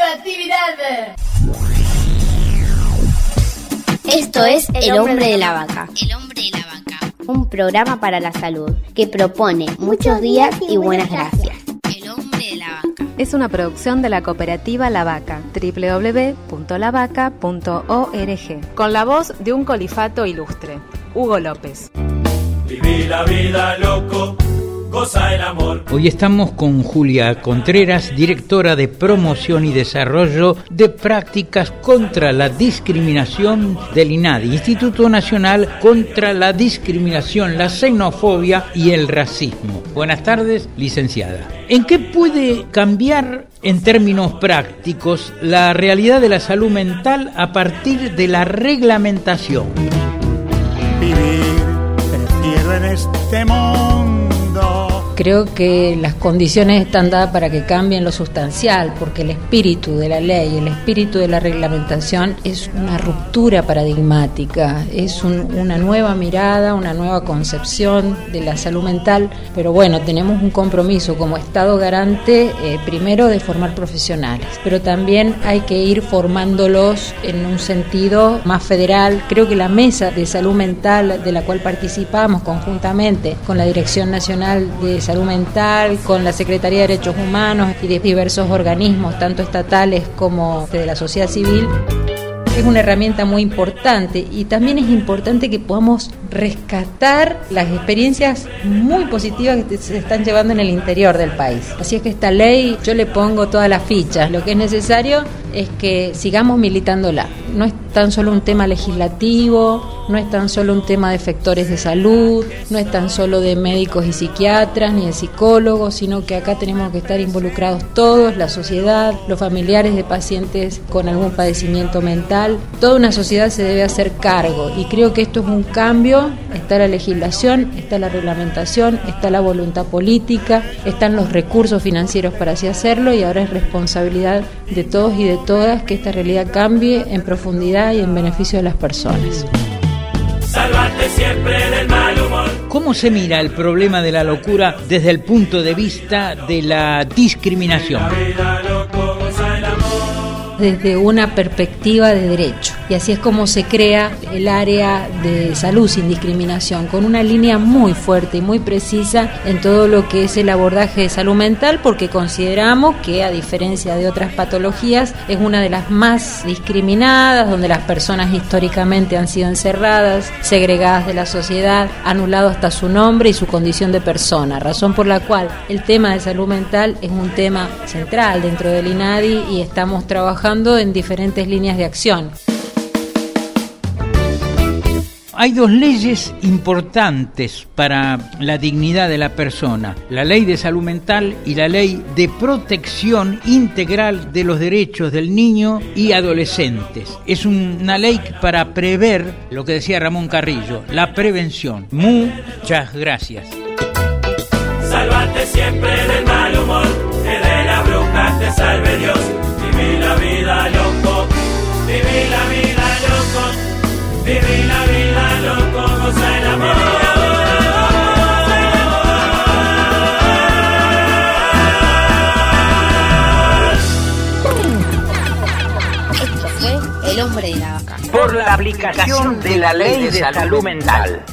radioactividad. Esto es El Hombre de la Vaca, El hombre de la vaca. un programa para la salud que propone muchos días y buenas gracias. El hombre de la vaca. Es una producción de la cooperativa La Vaca, www.lavaca.org, con la voz de un colifato ilustre, Hugo López. Viví la vida loco, goza el amor. Hoy estamos con Julia Contreras, directora de promoción y desarrollo de prácticas contra la discriminación del INADI, Instituto Nacional contra la Discriminación, la Xenofobia y el Racismo. Buenas tardes, licenciada. ¿En qué puede cambiar en términos prácticos la realidad de la salud mental a partir de la reglamentación? vivir, en este mundo. Creo que las condiciones están dadas para que cambien lo sustancial, porque el espíritu de la ley, el espíritu de la reglamentación es una ruptura paradigmática, es un- una nueva mirada, una nueva concepción de la salud mental, pero bueno, tenemos un compromiso como Estado garante, eh, primero de formar profesionales, pero también hay que ir formándolos en un sentido más federal. Creo que la mesa de salud mental de la cual participamos conjuntamente con la Dirección Nacional de Salud Mental, con la Secretaría de Derechos Humanos y de diversos organismos, tanto estatales como de la sociedad civil, es una herramienta muy importante y también es importante que podamos rescatar las experiencias muy positivas que se están llevando en el interior del país. Así es que esta ley yo le pongo todas las fichas. Lo que es necesario es que sigamos militándola. No es tan solo un tema legislativo, no es tan solo un tema de efectores de salud, no es tan solo de médicos y psiquiatras ni de psicólogos, sino que acá tenemos que estar involucrados todos, la sociedad, los familiares de pacientes con algún padecimiento mental. Toda una sociedad se debe hacer cargo y creo que esto es un cambio. Está la legislación, está la reglamentación, está la voluntad política, están los recursos financieros para así hacerlo y ahora es responsabilidad de todos y de todas que esta realidad cambie en profundidad y en beneficio de las personas. Salvarte siempre del mal humor. ¿Cómo se mira el problema de la locura desde el punto de vista de la discriminación? Desde una perspectiva de derecho. Y así es como se crea el área de salud sin discriminación, con una línea muy fuerte y muy precisa en todo lo que es el abordaje de salud mental, porque consideramos que a diferencia de otras patologías es una de las más discriminadas, donde las personas históricamente han sido encerradas, segregadas de la sociedad, anulado hasta su nombre y su condición de persona, razón por la cual el tema de salud mental es un tema central dentro del INADI y estamos trabajando en diferentes líneas de acción. Hay dos leyes importantes para la dignidad de la persona, la ley de salud mental y la ley de protección integral de los derechos del niño y adolescentes. Es una ley para prever lo que decía Ramón Carrillo, la prevención. Muchas gracias. Salvarte siempre del mal humor. Que de las brujas te salve Dios. El hombre de la vaca. por la aplicación de la ley de salud mental.